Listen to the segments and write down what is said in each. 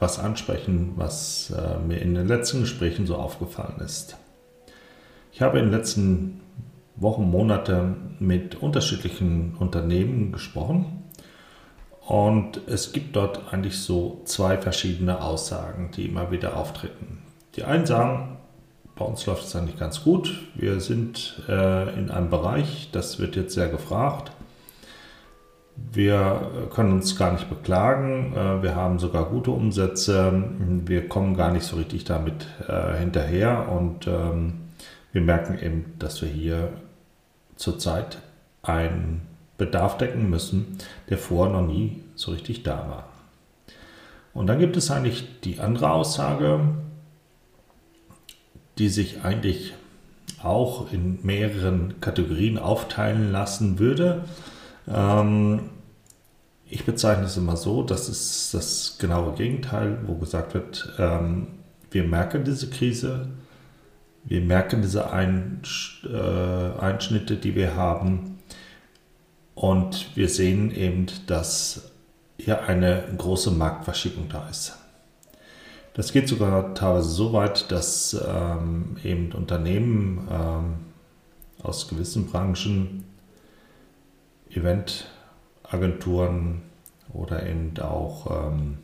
was ansprechen, was äh, mir in den letzten Gesprächen so aufgefallen ist. Ich habe in den letzten Wochen, Monaten mit unterschiedlichen Unternehmen gesprochen und es gibt dort eigentlich so zwei verschiedene Aussagen, die immer wieder auftreten. Die einen sagen, bei uns läuft es eigentlich ganz gut, wir sind äh, in einem Bereich, das wird jetzt sehr gefragt wir können uns gar nicht beklagen. Äh, wir haben sogar gute Umsätze. Wir kommen gar nicht so richtig damit äh, hinterher und ähm, wir merken eben, dass wir hier zurzeit einen Bedarf decken müssen, der vorher noch nie so richtig da war. Und dann gibt es eigentlich die andere Aussage, die sich eigentlich auch in mehreren Kategorien aufteilen lassen würde. Ähm, ich bezeichne es immer so, das ist das genaue Gegenteil, wo gesagt wird, ähm, wir merken diese Krise, wir merken diese Ein, äh, Einschnitte, die wir haben und wir sehen eben, dass hier eine große Marktverschiebung da ist. Das geht sogar teilweise so weit, dass ähm, eben Unternehmen ähm, aus gewissen Branchen Eventagenturen oder eben auch ähm,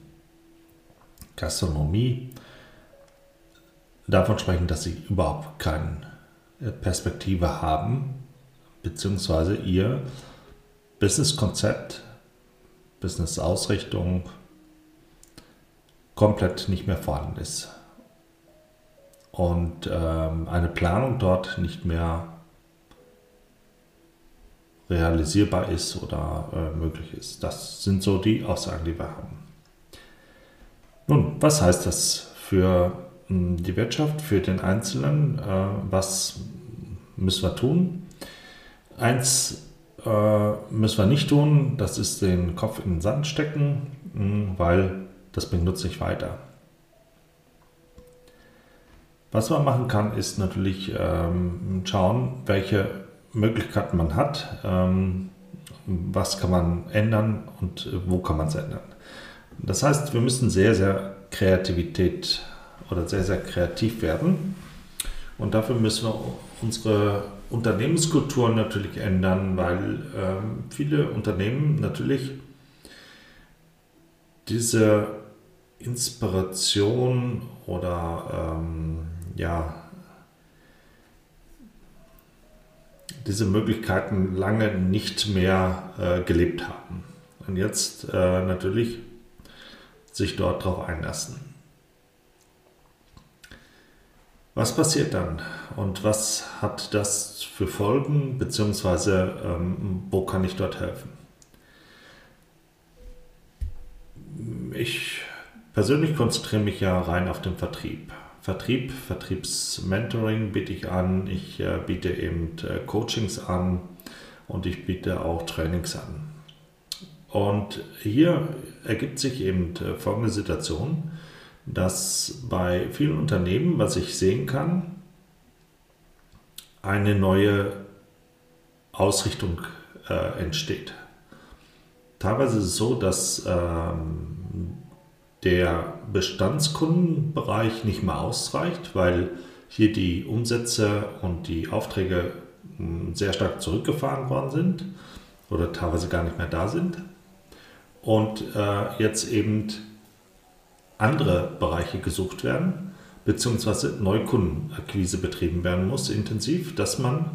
Gastronomie davon sprechen, dass sie überhaupt keine Perspektive haben, beziehungsweise ihr Businesskonzept, Business-Ausrichtung komplett nicht mehr vorhanden ist. Und ähm, eine Planung dort nicht mehr realisierbar ist oder äh, möglich ist. Das sind so die Aussagen, die wir haben. Nun, was heißt das für mh, hm, die Wirtschaft, für den Einzelnen? Äh, was müssen wir tun? Eins äh, müssen wir nicht tun, das ist den Kopf in den Sand stecken, mh, hm, weil das bringt uns nicht weiter. Was man machen kann, ist natürlich ähm, schauen, welche Möglichkeiten man hat, ähm, was kann man ändern und wo kann man es ändern. Das heißt, wir müssen sehr, sehr Kreativität oder sehr, sehr kreativ werden. Und dafür müssen wir unsere Unternehmenskultur natürlich ändern, weil ähm, viele Unternehmen natürlich diese Inspiration oder ähm, ja, diese Möglichkeiten lange nicht mehr äh, gelebt haben. Und jetzt äh, natürlich sich dort drauf einlassen. Was passiert dann und was hat das für Folgen, beziehungsweise ähm, wo kann ich dort helfen? Ich persönlich konzentriere mich ja rein auf den Vertrieb. Vertrieb, Vertriebsmentoring biete ich an. Ich äh, biete eben äh, Coachings an und ich biete auch Trainings an. Und hier ergibt sich eben äh, folgende Situation, dass bei vielen Unternehmen, was ich sehen kann, eine neue Ausrichtung äh, entsteht. Teilweise ist es so, dass ähm, der Bestandskundenbereich nicht mehr ausreicht, weil hier die Umsätze und die Aufträge hm, sehr stark zurückgefahren worden sind oder teilweise gar nicht mehr da sind. Und äh, jetzt eben andere Bereiche gesucht werden, beziehungsweise Neukundenakquise betrieben werden muss, intensiv, dass man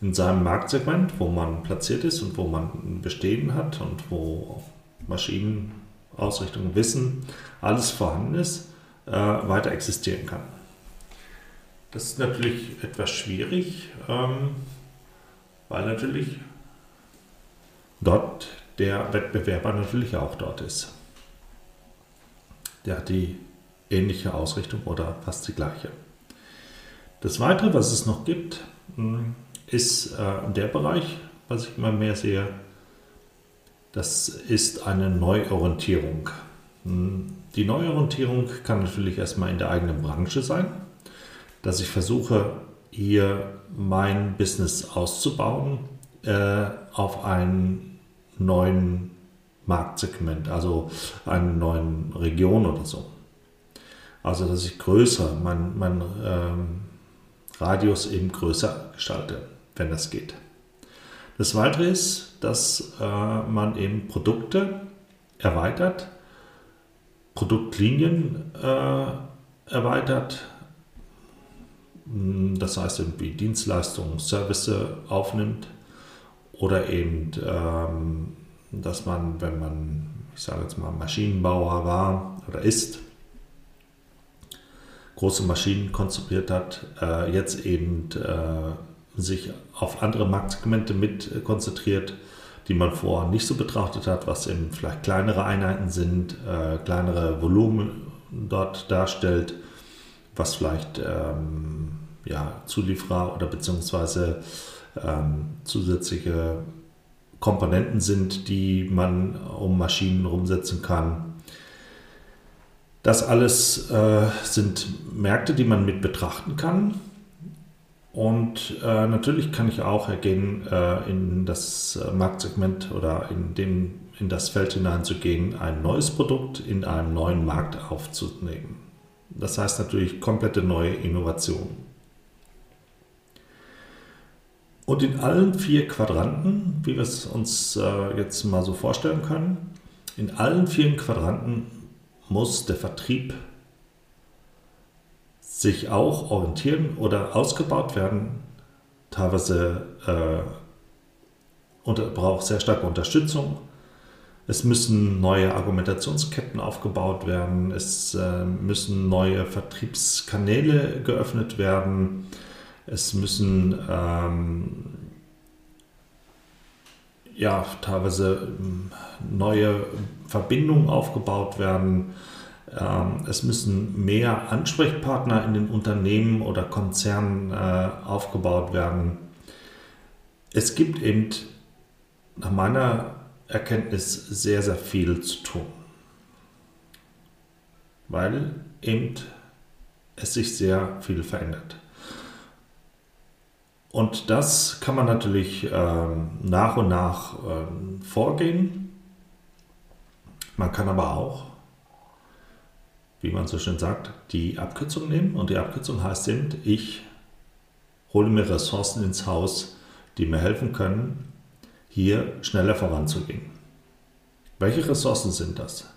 in seinem Marktsegment, wo man platziert ist und wo man ein Bestehen hat und wo Maschinen Ausrichtung, Wissen, alles vorhanden ist, äh, weiter existieren kann. Das ist natürlich etwas schwierig, ähm, weil natürlich dort der Wettbewerber natürlich auch dort ist. Der hat die ähnliche Ausrichtung oder fast die gleiche. Das Weitere, was es noch gibt, hm, ist äh, der Bereich, was ich immer mehr sehe, das ist eine Neuorientierung. Hm, die Neuorientierung kann natürlich erstmal in der eigenen Branche sein, dass ich versuche, hier mein Business auszubauen äh, auf einen neuen Marktsegment, also eine neuen Region oder so. Also dass ich größer, mein, mein ähm, Radius eben größer gestalte, wenn das geht. Das Weitere ist, dass äh, man eben Produkte erweitert, Produktlinien äh, erweitert, hm, das heißt irgendwie Dienstleistungen, Service aufnimmt oder eben, ähm, dass man, wenn man, ich sage jetzt mal, Maschinenbauer war oder ist, große Maschinen konzipiert hat, äh, jetzt eben äh, sich auf andere Marktsegmente mit äh, konzentriert, die man vorher nicht so betrachtet hat, was eben vielleicht kleinere Einheiten sind, äh, kleinere Volumen dort darstellt, was vielleicht ähm, ja, Zulieferer oder beziehungsweise ähm, zusätzliche Komponenten sind, die man um Maschinen rumsetzen kann, das alles äh, sind Märkte, die man mit betrachten kann. Und äh, natürlich kann ich auch ergehen, äh, in das äh, Marktsegment oder in, dem, in das Feld hineinzugehen, ein neues Produkt in einem neuen Markt aufzunehmen. Das heißt natürlich komplette neue Innovation. Und in allen vier Quadranten, wie wir es uns äh, jetzt mal so vorstellen können, in allen vier Quadranten muss der Vertrieb sich auch orientieren oder ausgebaut werden. Teilweise äh, unter, braucht sehr starke Unterstützung. Es müssen neue Argumentationsketten aufgebaut werden. Es äh, müssen neue Vertriebskanäle geöffnet werden. Es müssen ähm, ja, teilweise ähm, neue Verbindungen aufgebaut werden. Ähm, es müssen mehr Ansprechpartner in den Unternehmen oder Konzernen äh, aufgebaut werden. Es gibt eben nach meiner Erkenntnis sehr, sehr viel zu tun, weil eben es sich sehr viel verändert. Und das kann man natürlich ähm, nach und nach ähm, vorgehen. Man kann aber auch, wie man so schön sagt, die Abkürzung nehmen. Und die Abkürzung heißt eben, ich hole mir Ressourcen ins Haus, die mir helfen können, hier schneller voranzugehen. Welche Ressourcen sind das?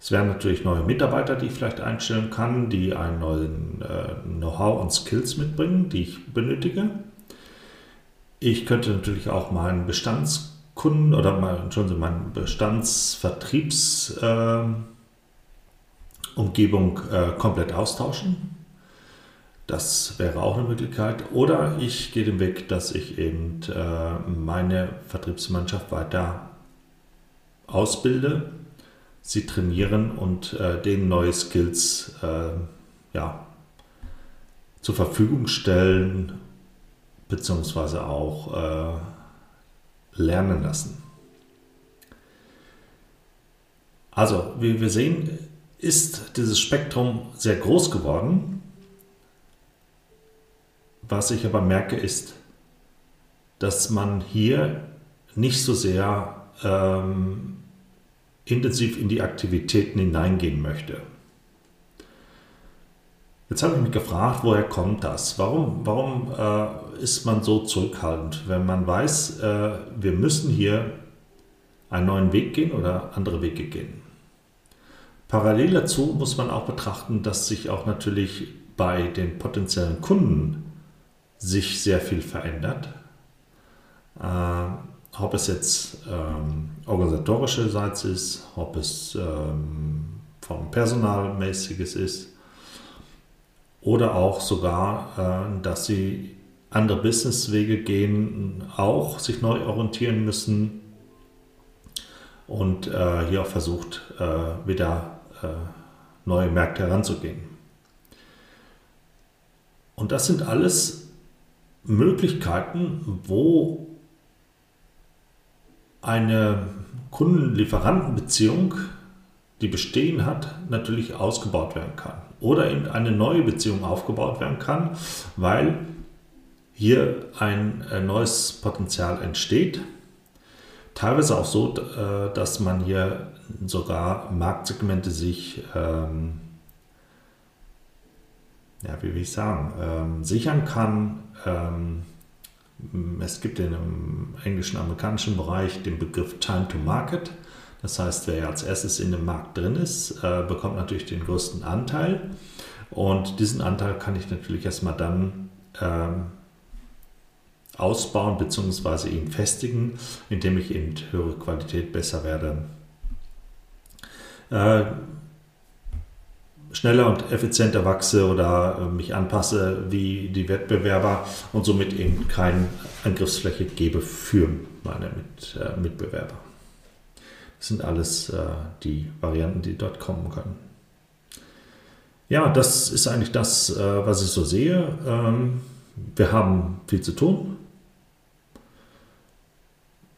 Es wären natürlich neue Mitarbeiter, die ich vielleicht einstellen kann, die einen neuen äh, Know-how und Skills mitbringen, die ich benötige. Ich könnte natürlich auch meinen Bestandskunden oder mal, schon meinen Bestandsvertriebsumgebung äh, äh, komplett austauschen. Das wäre auch eine Möglichkeit. Oder ich gehe den Weg, dass ich eben äh, meine Vertriebsmannschaft weiter ausbilde, sie trainieren und äh, denen neue Skills äh, ja, zur Verfügung stellen beziehungsweise auch äh, lernen lassen. Also, wie wir sehen, ist dieses Spektrum sehr groß geworden. Was ich aber merke, ist, dass man hier nicht so sehr ähm, intensiv in die Aktivitäten hineingehen möchte. Jetzt habe ich mich gefragt, woher kommt das? Warum, warum äh, ist man so zurückhaltend, wenn man weiß, äh, wir müssen hier einen neuen Weg gehen oder andere Wege gehen? Parallel dazu muss man auch betrachten, dass sich auch natürlich bei den potenziellen Kunden sich sehr viel verändert. Äh, ob es jetzt ähm, organisatorischerseits ist, ob es ähm, vom Personalmäßiges ist oder auch sogar, äh, dass sie andere Businesswege gehen, auch sich neu orientieren müssen und äh, hier auch versucht, äh, wieder neue Märkte heranzugehen. Und das sind alles Möglichkeiten, wo eine Kunden-Lieferanten-Beziehung, die bestehen hat, natürlich ausgebaut werden kann. Oder eben eine neue Beziehung aufgebaut werden kann, weil hier ein äh, neues Potenzial entsteht. Teilweise auch so, äh, dass man hier sogar Marktsegmente sich, ähm, ja, wie will ich sagen, ähm, sichern kann. Ähm, es gibt dem englischen, amerikanischen Bereich den Begriff Time to Market. Das heißt, wer als erstes in dem Markt drin ist, äh, bekommt natürlich den größten Anteil. Und diesen Anteil kann ich natürlich erstmal dann ähm, ausbauen bzw. ihn festigen, indem ich eben höhere Qualität besser werde. Äh, schneller und effizienter wachse oder äh, mich anpasse wie die Wettbewerber und somit eben keine Angriffsfläche gebe für meine Mit, äh, Mitbewerber. Das sind alles äh, die Varianten, die dort kommen können. Ja, das ist eigentlich das, äh, was ich so sehe. Ähm, wir haben viel zu tun.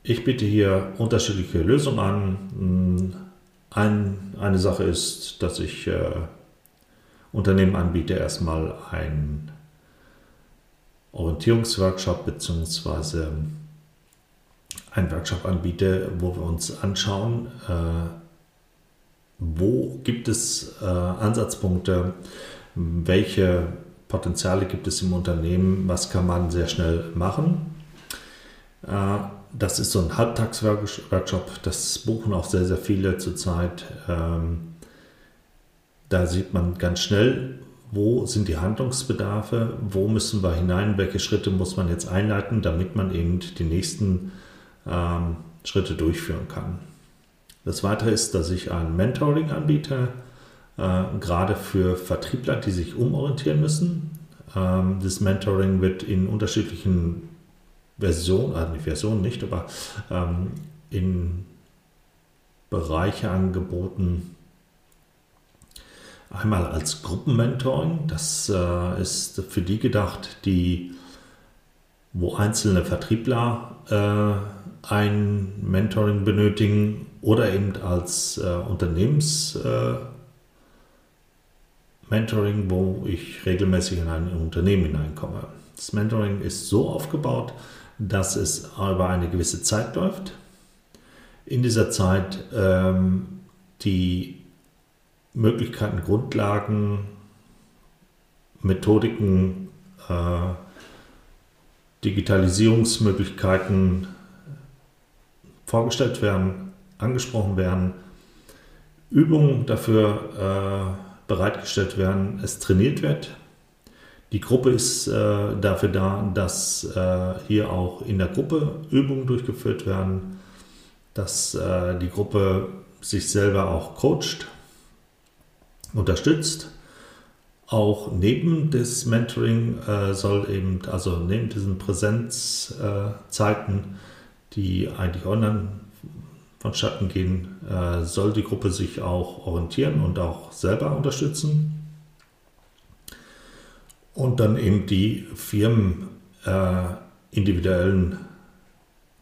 Ich biete hier unterschiedliche Lösungen an. Ein, eine Sache ist, dass ich äh, Unternehmen anbiete, erstmal einen Orientierungsworkshop bzw. einen Workshop anbiete, wo wir uns anschauen, äh, wo gibt es äh, Ansatzpunkte, welche Potenziale gibt es im Unternehmen, was kann man sehr schnell machen. Äh, das ist so ein Halbtagsworkshop, das buchen auch sehr, sehr viele zurzeit. Ähm, da sieht man ganz schnell, wo sind die Handlungsbedarfe, wo müssen wir hinein, welche Schritte muss man jetzt einleiten, damit man eben die nächsten ähm, Schritte durchführen kann. Das Weitere ist, dass ich ein Mentoring anbiete, äh, gerade für Vertriebler, die sich umorientieren müssen. Ähm, das Mentoring wird in unterschiedlichen Versionen, also nicht Versionen nicht, aber ähm, in Bereiche angeboten, Einmal als Gruppenmentoring, das äh, ist für die gedacht, die, wo einzelne Vertriebler äh, ein Mentoring benötigen oder eben als äh, Unternehmens äh, Mentoring, wo ich regelmäßig in ein Unternehmen hineinkomme. Das Mentoring ist so aufgebaut, dass es über eine gewisse Zeit läuft. In dieser Zeit ähm, die Möglichkeiten, Grundlagen, Methodiken, äh, Digitalisierungsmöglichkeiten vorgestellt werden, angesprochen werden, Übungen dafür äh, bereitgestellt werden, es trainiert wird. Die Gruppe ist äh, dafür da, dass äh, hier auch in der Gruppe Übungen durchgeführt werden, dass äh, die Gruppe sich selber auch coacht unterstützt. Auch neben des Mentoring äh, soll eben, also neben diesen Präsenzzeiten, äh, die eigentlich online vonstatten gehen, äh, soll die Gruppe sich auch orientieren und auch selber unterstützen. Und dann eben die Firmen äh, individuellen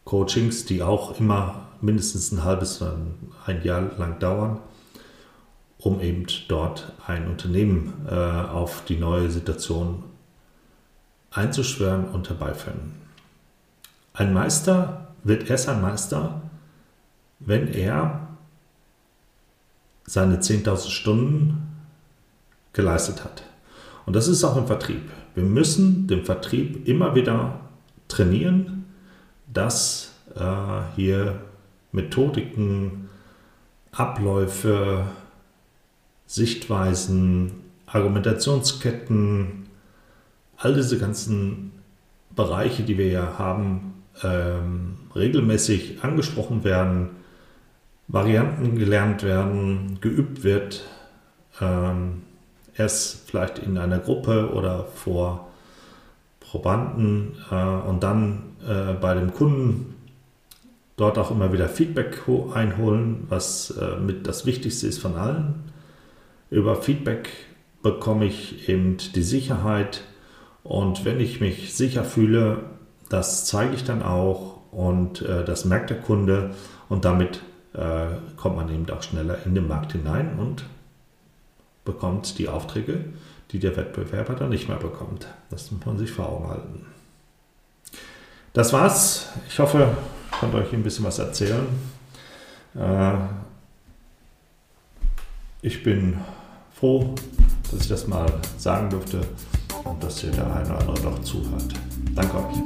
Coachings, die auch immer mindestens ein halbes, ein Jahr lang dauern um eben dort ein Unternehmen äh, auf die neue Situation einzuschwören und herbeiführen. Ein Meister wird erst ein Meister, wenn er seine 10.000 Stunden geleistet hat. Und das ist auch im Vertrieb. Wir müssen den Vertrieb immer wieder trainieren, dass äh, hier Methodiken, Abläufe, Sichtweisen, Argumentationsketten, all diese ganzen Bereiche, die wir ja haben, ähm, regelmäßig angesprochen werden, Varianten gelernt werden, geübt wird, ähm, erst vielleicht in einer Gruppe oder vor Probanden äh, und dann äh, bei dem Kunden dort auch immer wieder Feedback einholen, was äh, mit das Wichtigste ist von allen. Über Feedback bekomme ich eben die Sicherheit. Und wenn ich mich sicher fühle, das zeige ich dann auch und äh, das merkt der Kunde. Und damit äh, kommt man eben auch schneller in den Markt hinein und bekommt die Aufträge, die der Wettbewerber dann nicht mehr bekommt. Das muss man sich vor Augen halten. Das war's. Ich hoffe, ich konnte euch ein bisschen was erzählen. Äh, ich bin froh, dass ich das mal sagen durfte und dass ihr der eine oder andere noch zuhört. Danke euch.